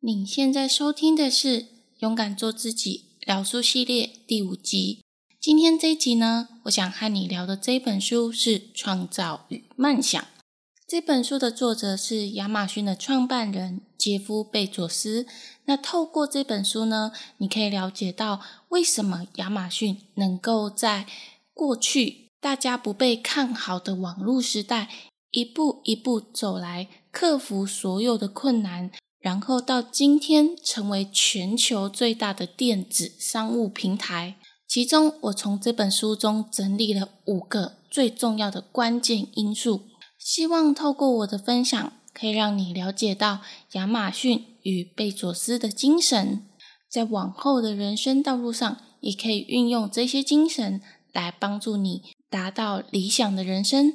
你现在收听的是《勇敢做自己》聊书系列第五集。今天这一集呢，我想和你聊的这本书是《创造与梦想》。这本书的作者是亚马逊的创办人杰夫·贝佐斯。那透过这本书呢，你可以了解到为什么亚马逊能够在过去大家不被看好的网络时代，一步一步走来，克服所有的困难，然后到今天成为全球最大的电子商务平台。其中，我从这本书中整理了五个最重要的关键因素，希望透过我的分享，可以让你了解到亚马逊与贝佐斯的精神，在往后的人生道路上，也可以运用这些精神来帮助你达到理想的人生。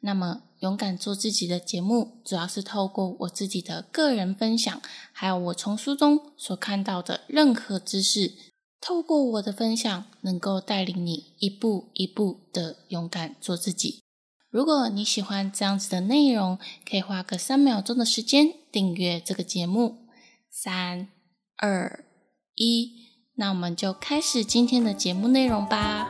那么，勇敢做自己的节目，主要是透过我自己的个人分享，还有我从书中所看到的任何知识。透过我的分享，能够带领你一步一步的勇敢做自己。如果你喜欢这样子的内容，可以花个三秒钟的时间订阅这个节目。三、二、一，那我们就开始今天的节目内容吧。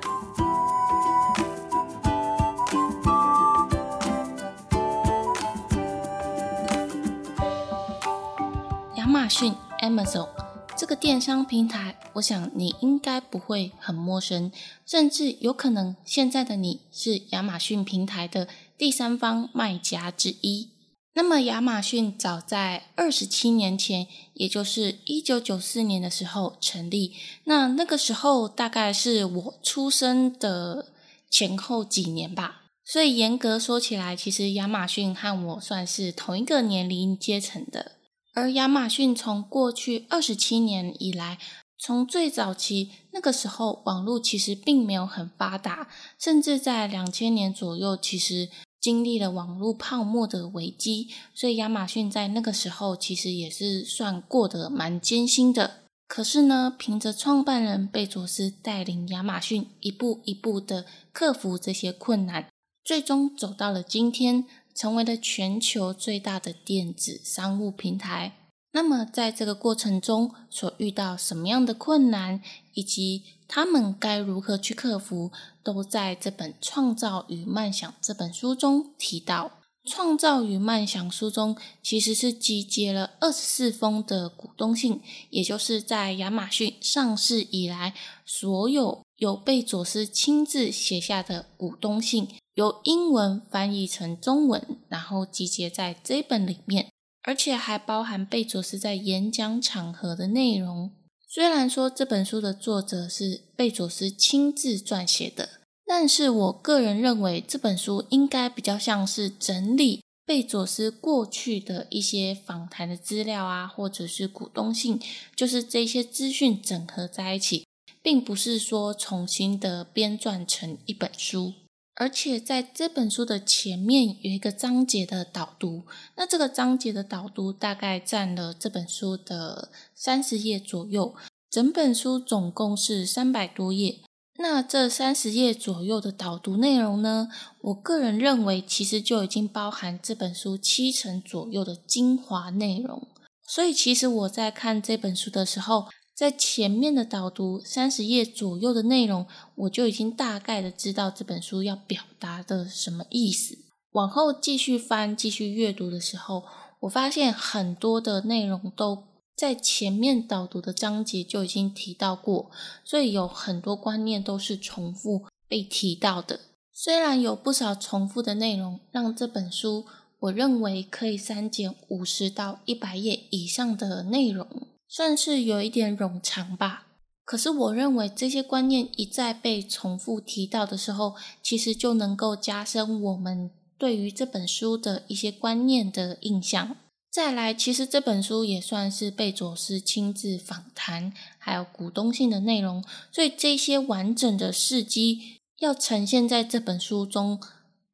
逊 （Amazon）。这个电商平台，我想你应该不会很陌生，甚至有可能现在的你是亚马逊平台的第三方卖家之一。那么，亚马逊早在二十七年前，也就是一九九四年的时候成立。那那个时候大概是我出生的前后几年吧。所以严格说起来，其实亚马逊和我算是同一个年龄阶层的。而亚马逊从过去二十七年以来，从最早期那个时候，网络其实并没有很发达，甚至在两千年左右，其实经历了网络泡沫的危机，所以亚马逊在那个时候其实也是算过得蛮艰辛的。可是呢，凭着创办人贝佐斯带领亚马逊一步一步的克服这些困难，最终走到了今天。成为了全球最大的电子商务平台。那么，在这个过程中所遇到什么样的困难，以及他们该如何去克服，都在这本《创造与梦想》这本书中提到。《创造与梦想》书中其实是集结了二十四封的股东信，也就是在亚马逊上市以来，所有有贝佐斯亲自写下的股东信。由英文翻译成中文，然后集结在这本里面，而且还包含贝佐斯在演讲场合的内容。虽然说这本书的作者是贝佐斯亲自撰写的，但是我个人认为这本书应该比较像是整理贝佐斯过去的一些访谈的资料啊，或者是股东信，就是这些资讯整合在一起，并不是说重新的编撰成一本书。而且在这本书的前面有一个章节的导读，那这个章节的导读大概占了这本书的三十页左右。整本书总共是三百多页，那这三十页左右的导读内容呢，我个人认为其实就已经包含这本书七成左右的精华内容。所以其实我在看这本书的时候，在前面的导读三十页左右的内容，我就已经大概的知道这本书要表达的什么意思。往后继续翻、继续阅读的时候，我发现很多的内容都在前面导读的章节就已经提到过，所以有很多观念都是重复被提到的。虽然有不少重复的内容，让这本书我认为可以删减五十到一百页以上的内容。算是有一点冗长吧，可是我认为这些观念一再被重复提到的时候，其实就能够加深我们对于这本书的一些观念的印象。再来，其实这本书也算是贝佐斯亲自访谈，还有股东性的内容，所以这些完整的事迹要呈现在这本书中，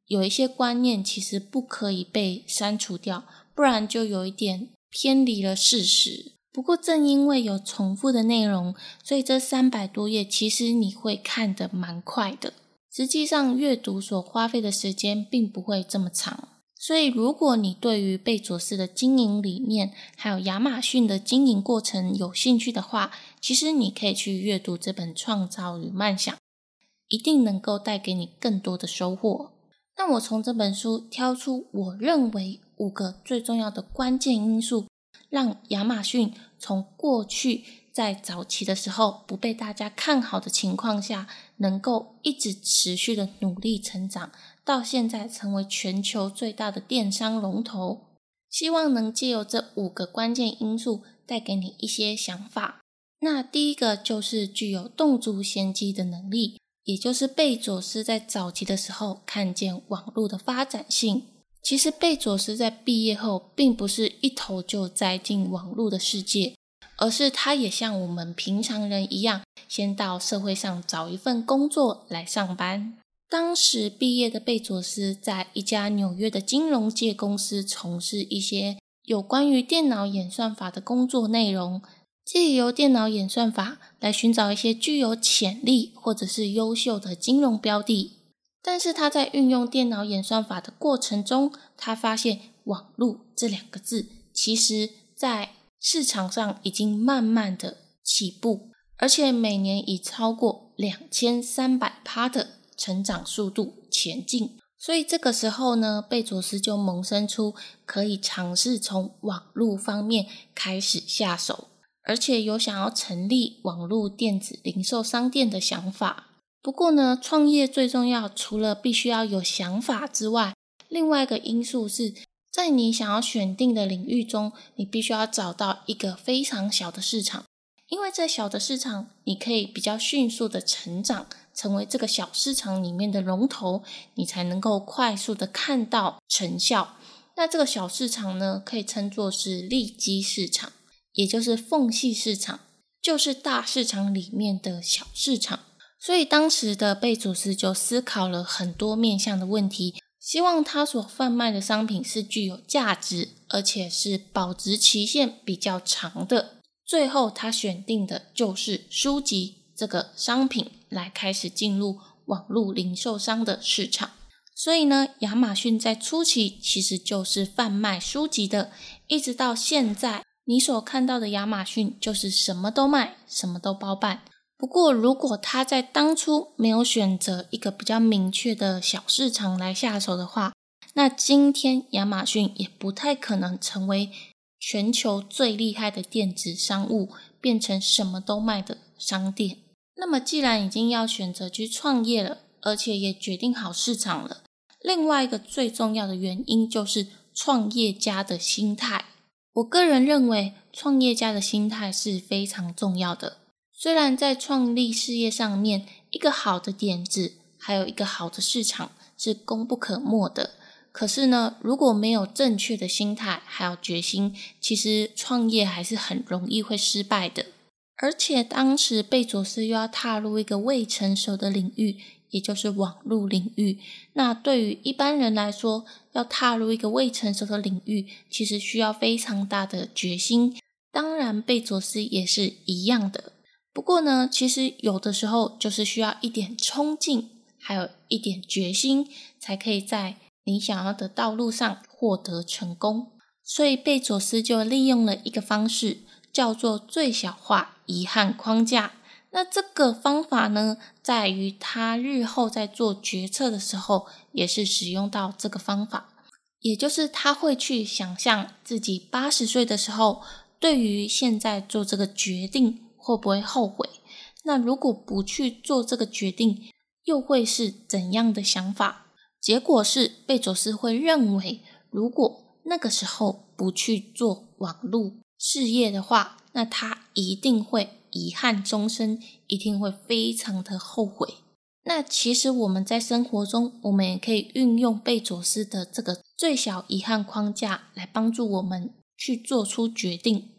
有一些观念其实不可以被删除掉，不然就有一点偏离了事实。不过，正因为有重复的内容，所以这三百多页其实你会看得蛮快的。实际上，阅读所花费的时间并不会这么长。所以，如果你对于贝佐斯的经营理念，还有亚马逊的经营过程有兴趣的话，其实你可以去阅读这本《创造与梦想》，一定能够带给你更多的收获。那我从这本书挑出我认为五个最重要的关键因素，让亚马逊从过去在早期的时候不被大家看好的情况下，能够一直持续的努力成长。到现在成为全球最大的电商龙头，希望能借由这五个关键因素带给你一些想法。那第一个就是具有洞烛先机的能力，也就是贝佐斯在早期的时候看见网络的发展性。其实贝佐斯在毕业后并不是一头就栽进网络的世界，而是他也像我们平常人一样，先到社会上找一份工作来上班。当时毕业的贝佐斯在一家纽约的金融界公司从事一些有关于电脑演算法的工作内容，借由电脑演算法来寻找一些具有潜力或者是优秀的金融标的。但是他在运用电脑演算法的过程中，他发现“网络”这两个字，其实在市场上已经慢慢的起步，而且每年以超过两千三百趴的。成长速度前进，所以这个时候呢，贝佐斯就萌生出可以尝试从网络方面开始下手，而且有想要成立网络电子零售商店的想法。不过呢，创业最重要，除了必须要有想法之外，另外一个因素是在你想要选定的领域中，你必须要找到一个非常小的市场，因为在小的市场，你可以比较迅速的成长。成为这个小市场里面的龙头，你才能够快速的看到成效。那这个小市场呢，可以称作是利基市场，也就是缝隙市场，就是大市场里面的小市场。所以当时的贝祖斯就思考了很多面向的问题，希望他所贩卖的商品是具有价值，而且是保值期限比较长的。最后他选定的就是书籍这个商品。来开始进入网络零售商的市场，所以呢，亚马逊在初期其实就是贩卖书籍的，一直到现在，你所看到的亚马逊就是什么都卖，什么都包办。不过，如果他在当初没有选择一个比较明确的小市场来下手的话，那今天亚马逊也不太可能成为全球最厉害的电子商务，变成什么都卖的商店。那么，既然已经要选择去创业了，而且也决定好市场了，另外一个最重要的原因就是创业家的心态。我个人认为，创业家的心态是非常重要的。虽然在创立事业上面，一个好的点子，还有一个好的市场是功不可没的，可是呢，如果没有正确的心态还有决心，其实创业还是很容易会失败的。而且当时贝佐斯又要踏入一个未成熟的领域，也就是网络领域。那对于一般人来说，要踏入一个未成熟的领域，其实需要非常大的决心。当然，贝佐斯也是一样的。不过呢，其实有的时候就是需要一点冲劲，还有一点决心，才可以在你想要的道路上获得成功。所以贝佐斯就利用了一个方式。叫做最小化遗憾框架。那这个方法呢，在于他日后在做决策的时候，也是使用到这个方法。也就是他会去想象自己八十岁的时候，对于现在做这个决定会不会后悔？那如果不去做这个决定，又会是怎样的想法？结果是贝佐斯会认为，如果那个时候不去做网络。事业的话，那他一定会遗憾终生，一定会非常的后悔。那其实我们在生活中，我们也可以运用贝佐斯的这个最小遗憾框架来帮助我们去做出决定。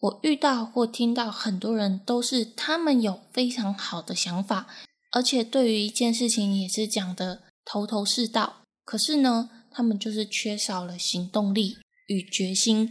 我遇到或听到很多人都是他们有非常好的想法，而且对于一件事情也是讲的头头是道，可是呢，他们就是缺少了行动力与决心。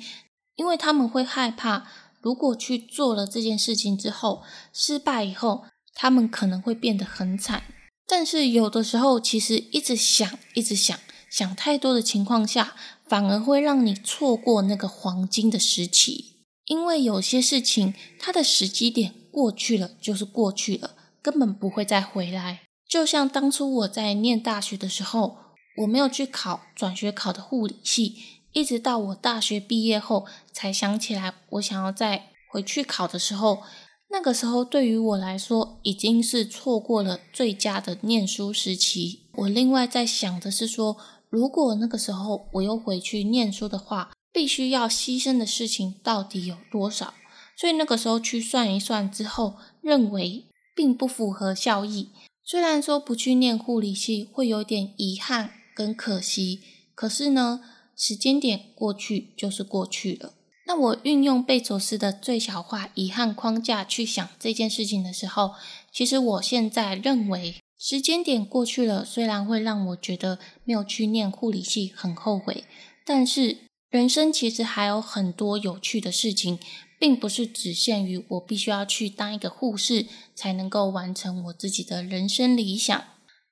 因为他们会害怕，如果去做了这件事情之后失败以后，他们可能会变得很惨。但是有的时候，其实一直想、一直想，想太多的情况下，反而会让你错过那个黄金的时期。因为有些事情，它的时机点过去了就是过去了，根本不会再回来。就像当初我在念大学的时候，我没有去考转学考的护理系，一直到我大学毕业后才想起来，我想要再回去考的时候，那个时候对于我来说已经是错过了最佳的念书时期。我另外在想的是说，如果那个时候我又回去念书的话。必须要牺牲的事情到底有多少？所以那个时候去算一算之后，认为并不符合效益。虽然说不去念护理系会有点遗憾跟可惜，可是呢，时间点过去就是过去了。那我运用贝佐斯的最小化遗憾框架去想这件事情的时候，其实我现在认为时间点过去了，虽然会让我觉得没有去念护理系很后悔，但是。人生其实还有很多有趣的事情，并不是只限于我必须要去当一个护士才能够完成我自己的人生理想。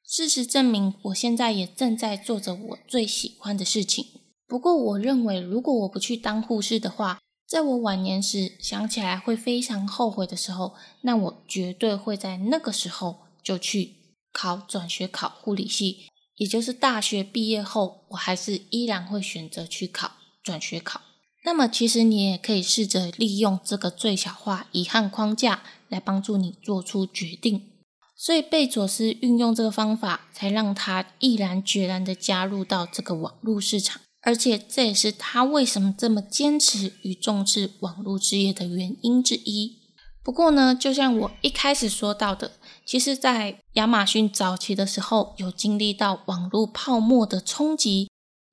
事实证明，我现在也正在做着我最喜欢的事情。不过，我认为如果我不去当护士的话，在我晚年时想起来会非常后悔的时候，那我绝对会在那个时候就去考转学考护理系，也就是大学毕业后，我还是依然会选择去考。转学考，那么其实你也可以试着利用这个最小化遗憾框架来帮助你做出决定。所以贝佐斯运用这个方法，才让他毅然决然的加入到这个网络市场，而且这也是他为什么这么坚持与重视网络事业的原因之一。不过呢，就像我一开始说到的，其实，在亚马逊早期的时候，有经历到网络泡沫的冲击。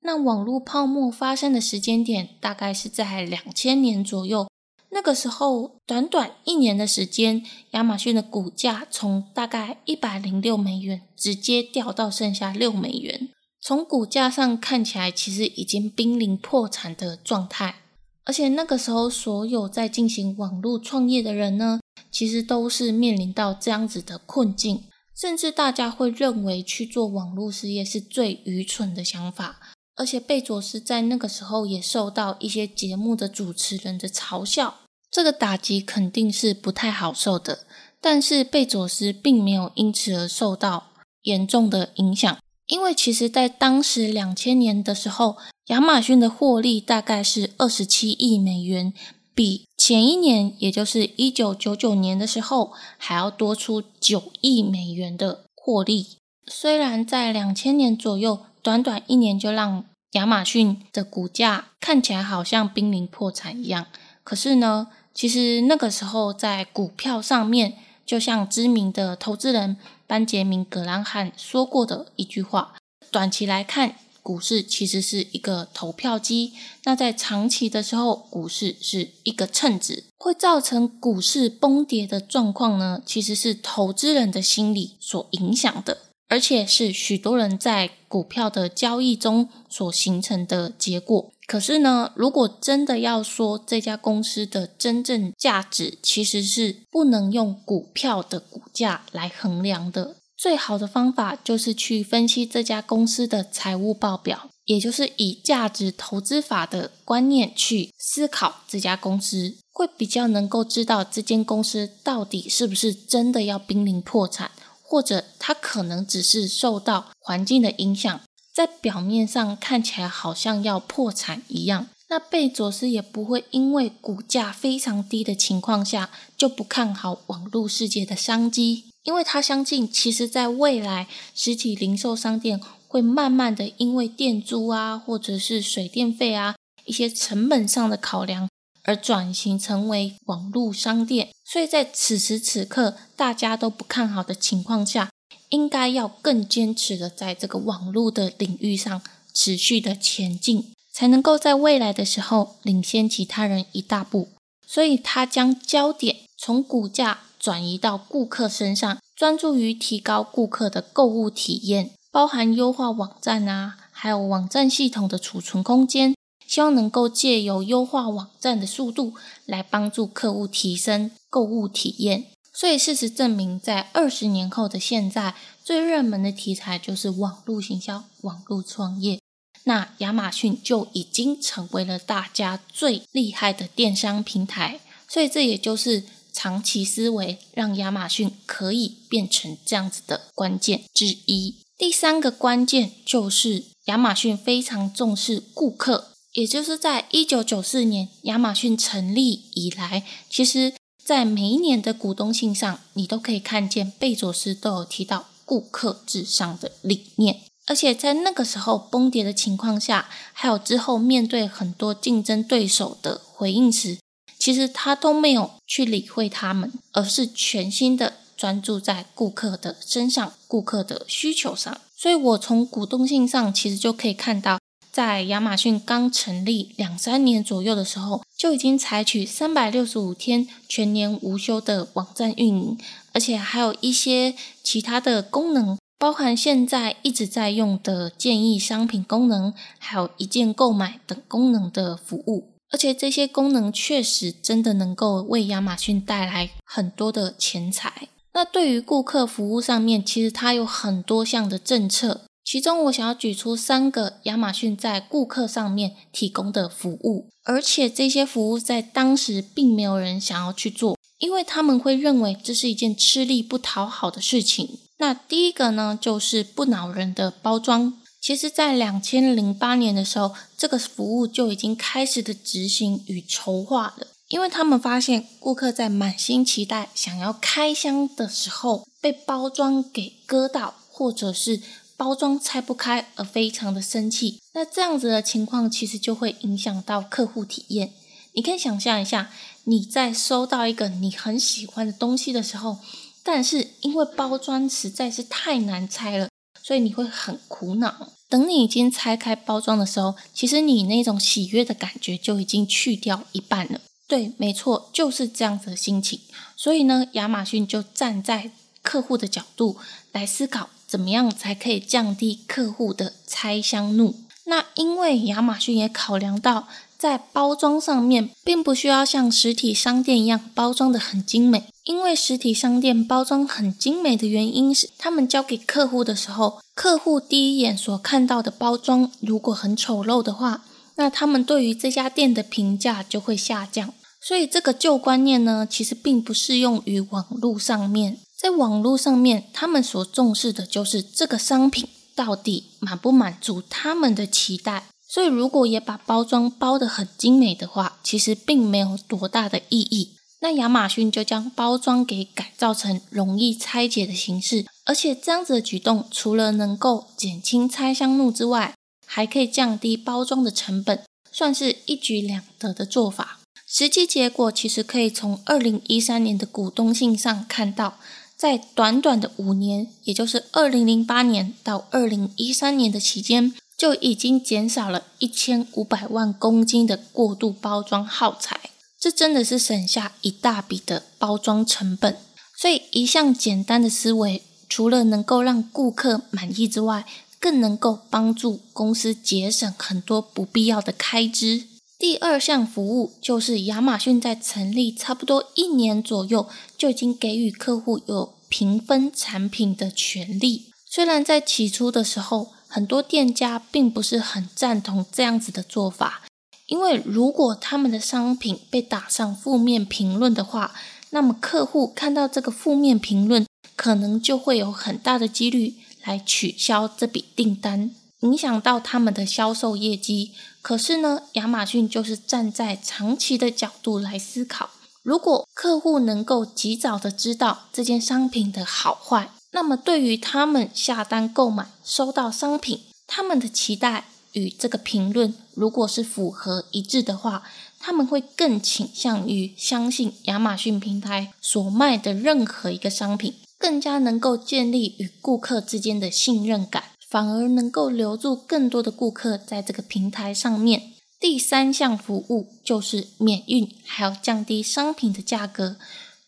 那网络泡沫发生的时间点大概是在两千年左右，那个时候短短一年的时间，亚马逊的股价从大概一百零六美元直接掉到剩下六美元。从股价上看起来，其实已经濒临破产的状态。而且那个时候，所有在进行网络创业的人呢，其实都是面临到这样子的困境，甚至大家会认为去做网络事业是最愚蠢的想法。而且贝佐斯在那个时候也受到一些节目的主持人的嘲笑，这个打击肯定是不太好受的。但是贝佐斯并没有因此而受到严重的影响，因为其实在当时两千年的时候，亚马逊的获利大概是二十七亿美元，比前一年，也就是一九九九年的时候还要多出九亿美元的获利。虽然在两千年左右。短短一年就让亚马逊的股价看起来好像濒临破产一样，可是呢，其实那个时候在股票上面，就像知名的投资人班杰明·格兰汉说过的一句话：短期来看，股市其实是一个投票机；那在长期的时候，股市是一个秤子。会造成股市崩跌的状况呢，其实是投资人的心理所影响的。而且是许多人在股票的交易中所形成的结果。可是呢，如果真的要说这家公司的真正价值，其实是不能用股票的股价来衡量的。最好的方法就是去分析这家公司的财务报表，也就是以价值投资法的观念去思考这家公司，会比较能够知道这间公司到底是不是真的要濒临破产。或者它可能只是受到环境的影响，在表面上看起来好像要破产一样。那贝佐斯也不会因为股价非常低的情况下就不看好网络世界的商机，因为他相信，其实在未来，实体零售商店会慢慢的因为店租啊，或者是水电费啊一些成本上的考量。而转型成为网络商店，所以在此时此刻大家都不看好的情况下，应该要更坚持的在这个网络的领域上持续的前进，才能够在未来的时候领先其他人一大步。所以，他将焦点从股价转移到顾客身上，专注于提高顾客的购物体验，包含优化网站啊，还有网站系统的储存空间。希望能够借由优化网站的速度，来帮助客户提升购物体验。所以事实证明，在二十年后的现在，最热门的题材就是网络行销、网络创业。那亚马逊就已经成为了大家最厉害的电商平台，所以这也就是长期思维让亚马逊可以变成这样子的关键之一。第三个关键就是亚马逊非常重视顾客，也就是在一九九四年亚马逊成立以来，其实在每一年的股东信上，你都可以看见贝佐斯都有提到顾客至上的理念。而且在那个时候崩跌的情况下，还有之后面对很多竞争对手的回应时，其实他都没有去理会他们，而是全心的专注在顾客的身上、顾客的需求上。所以我从股东信上其实就可以看到，在亚马逊刚成立两三年左右的时候，就已经采取三百六十五天全年无休的网站运营，而且还有一些其他的功能。包含现在一直在用的建议商品功能，还有一键购买等功能的服务，而且这些功能确实真的能够为亚马逊带来很多的钱财。那对于顾客服务上面，其实它有很多项的政策，其中我想要举出三个亚马逊在顾客上面提供的服务，而且这些服务在当时并没有人想要去做，因为他们会认为这是一件吃力不讨好的事情。那第一个呢，就是不恼人的包装。其实，在两千零八年的时候，这个服务就已经开始的执行与筹划了。因为他们发现，顾客在满心期待想要开箱的时候，被包装给割到，或者是包装拆不开而非常的生气。那这样子的情况，其实就会影响到客户体验。你可以想象一下，你在收到一个你很喜欢的东西的时候。但是因为包装实在是太难拆了，所以你会很苦恼。等你已经拆开包装的时候，其实你那种喜悦的感觉就已经去掉一半了。对，没错，就是这样子的心情。所以呢，亚马逊就站在客户的角度来思考，怎么样才可以降低客户的拆箱怒。那因为亚马逊也考量到。在包装上面，并不需要像实体商店一样包装的很精美，因为实体商店包装很精美的原因是，他们交给客户的时候，客户第一眼所看到的包装如果很丑陋的话，那他们对于这家店的评价就会下降。所以这个旧观念呢，其实并不适用于网络上面。在网络上面，他们所重视的就是这个商品到底满不满足他们的期待。所以，如果也把包装包得很精美的话，其实并没有多大的意义。那亚马逊就将包装给改造成容易拆解的形式，而且这样子的举动，除了能够减轻拆箱怒之外，还可以降低包装的成本，算是一举两得的做法。实际结果其实可以从二零一三年的股东信上看到，在短短的五年，也就是二零零八年到二零一三年的期间。就已经减少了一千五百万公斤的过度包装耗材，这真的是省下一大笔的包装成本。所以，一项简单的思维，除了能够让顾客满意之外，更能够帮助公司节省很多不必要的开支。第二项服务就是亚马逊在成立差不多一年左右，就已经给予客户有评分产品的权利。虽然在起初的时候，很多店家并不是很赞同这样子的做法，因为如果他们的商品被打上负面评论的话，那么客户看到这个负面评论，可能就会有很大的几率来取消这笔订单，影响到他们的销售业绩。可是呢，亚马逊就是站在长期的角度来思考，如果客户能够及早的知道这件商品的好坏。那么，对于他们下单购买、收到商品，他们的期待与这个评论如果是符合一致的话，他们会更倾向于相信亚马逊平台所卖的任何一个商品，更加能够建立与顾客之间的信任感，反而能够留住更多的顾客在这个平台上面。第三项服务就是免运，还要降低商品的价格。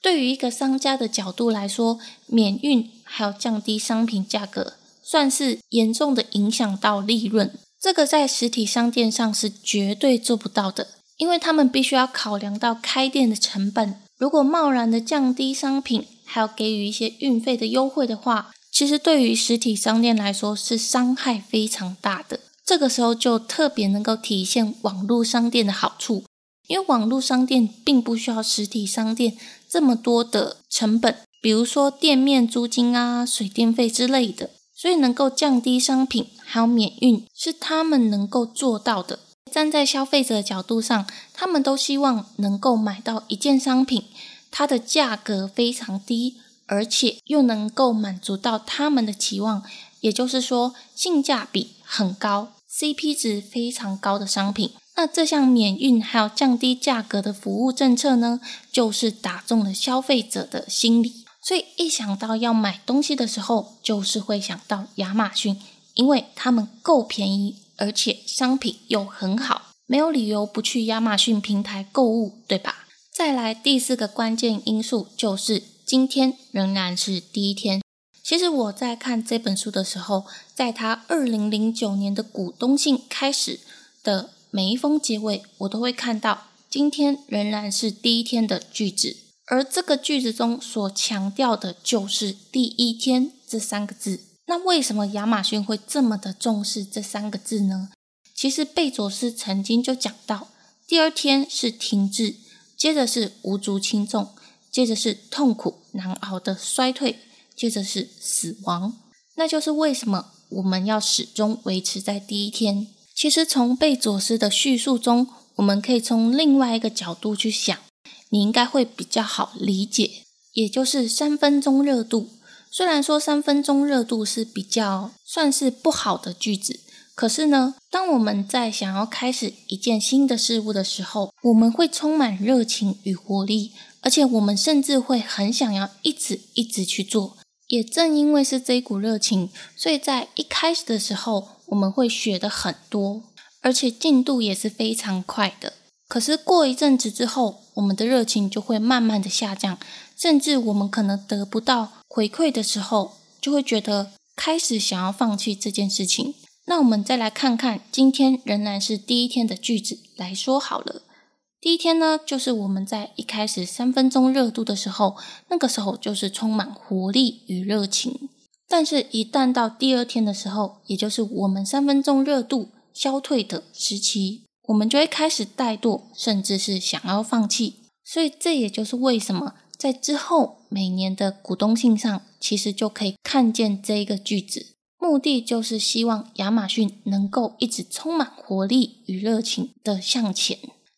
对于一个商家的角度来说，免运还有降低商品价格，算是严重的影响到利润。这个在实体商店上是绝对做不到的，因为他们必须要考量到开店的成本。如果贸然的降低商品，还要给予一些运费的优惠的话，其实对于实体商店来说是伤害非常大的。这个时候就特别能够体现网络商店的好处，因为网络商店并不需要实体商店这么多的成本，比如说店面租金啊、水电费之类的，所以能够降低商品还有免运是他们能够做到的。站在消费者的角度上，他们都希望能够买到一件商品，它的价格非常低，而且又能够满足到他们的期望，也就是说性价比很高、CP 值非常高的商品。那这项免运还有降低价格的服务政策呢，就是打中了消费者的心理。所以一想到要买东西的时候，就是会想到亚马逊，因为他们够便宜。而且商品又很好，没有理由不去亚马逊平台购物，对吧？再来第四个关键因素就是今天仍然是第一天。其实我在看这本书的时候，在他二零零九年的股东信开始的每一封结尾，我都会看到今天仍然是第一天的句子，而这个句子中所强调的就是第一天这三个字。那为什么亚马逊会这么的重视这三个字呢？其实贝佐斯曾经就讲到，第二天是停滞，接着是无足轻重，接着是痛苦难熬的衰退，接着是死亡。那就是为什么我们要始终维持在第一天。其实从贝佐斯的叙述中，我们可以从另外一个角度去想，你应该会比较好理解，也就是三分钟热度。虽然说三分钟热度是比较算是不好的句子，可是呢，当我们在想要开始一件新的事物的时候，我们会充满热情与活力，而且我们甚至会很想要一直一直去做。也正因为是这一股热情，所以在一开始的时候，我们会学的很多，而且进度也是非常快的。可是过一阵子之后，我们的热情就会慢慢的下降，甚至我们可能得不到。回馈的时候，就会觉得开始想要放弃这件事情。那我们再来看看今天仍然是第一天的句子来说好了。第一天呢，就是我们在一开始三分钟热度的时候，那个时候就是充满活力与热情。但是，一旦到第二天的时候，也就是我们三分钟热度消退的时期，我们就会开始怠惰，甚至是想要放弃。所以，这也就是为什么。在之后每年的股东信上，其实就可以看见这一个句子，目的就是希望亚马逊能够一直充满活力与热情的向前。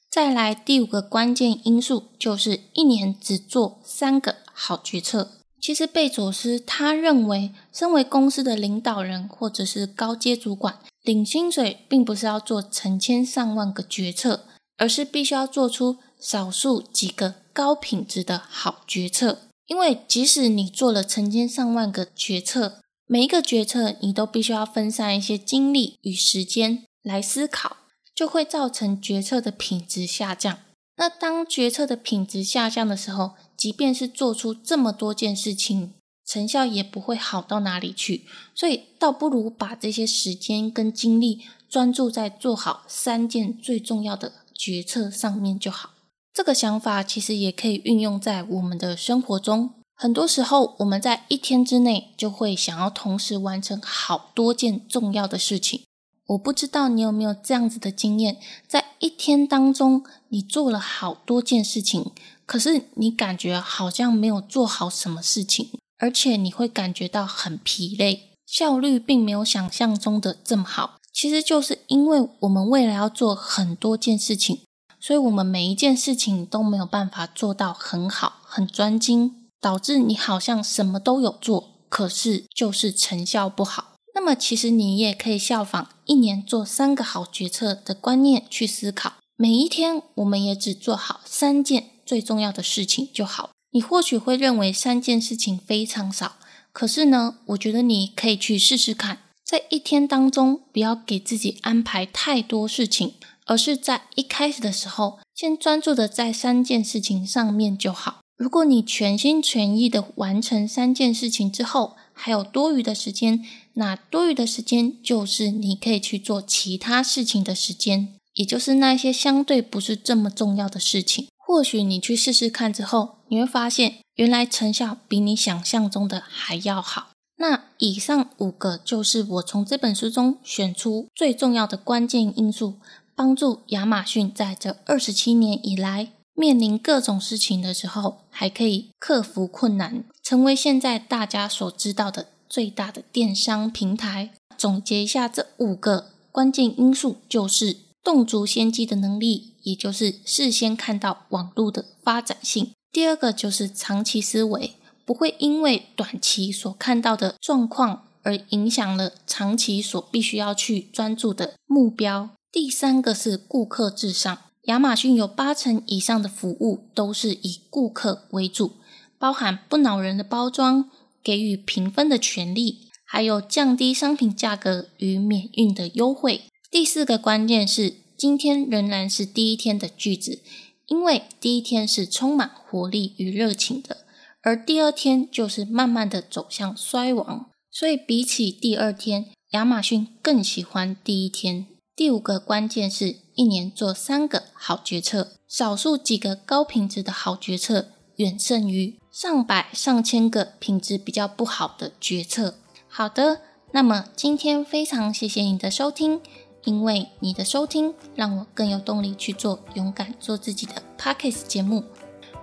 再来第五个关键因素，就是一年只做三个好决策。其实贝佐斯他认为，身为公司的领导人或者是高阶主管，领薪水并不是要做成千上万个决策，而是必须要做出少数几个。高品质的好决策，因为即使你做了成千上万个决策，每一个决策你都必须要分散一些精力与时间来思考，就会造成决策的品质下降。那当决策的品质下降的时候，即便是做出这么多件事情，成效也不会好到哪里去。所以，倒不如把这些时间跟精力专注在做好三件最重要的决策上面就好。这个想法其实也可以运用在我们的生活中。很多时候，我们在一天之内就会想要同时完成好多件重要的事情。我不知道你有没有这样子的经验，在一天当中，你做了好多件事情，可是你感觉好像没有做好什么事情，而且你会感觉到很疲累，效率并没有想象中的这么好。其实就是因为我们未来要做很多件事情。所以，我们每一件事情都没有办法做到很好、很专精，导致你好像什么都有做，可是就是成效不好。那么，其实你也可以效仿一年做三个好决策的观念去思考。每一天，我们也只做好三件最重要的事情就好。你或许会认为三件事情非常少，可是呢，我觉得你可以去试试看，在一天当中不要给自己安排太多事情。而是在一开始的时候，先专注的在三件事情上面就好。如果你全心全意的完成三件事情之后，还有多余的时间，那多余的时间就是你可以去做其他事情的时间，也就是那些相对不是这么重要的事情。或许你去试试看之后，你会发现原来成效比你想象中的还要好。那以上五个就是我从这本书中选出最重要的关键因素，帮助亚马逊在这二十七年以来面临各种事情的时候，还可以克服困难，成为现在大家所知道的最大的电商平台。总结一下，这五个关键因素就是洞足先机的能力，也就是事先看到网络的发展性。第二个就是长期思维。不会因为短期所看到的状况而影响了长期所必须要去专注的目标。第三个是顾客至上，亚马逊有八成以上的服务都是以顾客为主，包含不恼人的包装、给予评分的权利，还有降低商品价格与免运的优惠。第四个关键是今天仍然是第一天的句子，因为第一天是充满活力与热情的。而第二天就是慢慢的走向衰亡，所以比起第二天，亚马逊更喜欢第一天。第五个关键是一年做三个好决策，少数几个高品质的好决策，远胜于上百上千个品质比较不好的决策。好的，那么今天非常谢谢你的收听，因为你的收听让我更有动力去做勇敢做自己的 Pockets 节目。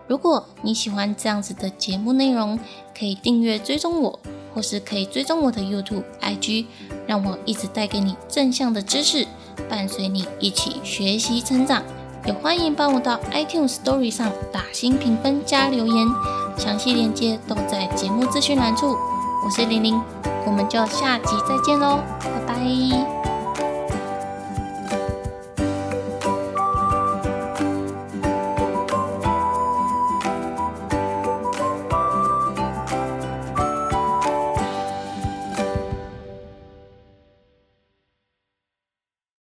如果你喜欢这样子的节目内容，可以订阅追踪我，或是可以追踪我的 YouTube、IG，让我一直带给你正向的知识，伴随你一起学习成长。也欢迎帮我到 iTunes Story 上打新评分加留言，详细链接都在节目资讯栏处。我是玲玲，我们就下集再见喽，拜拜。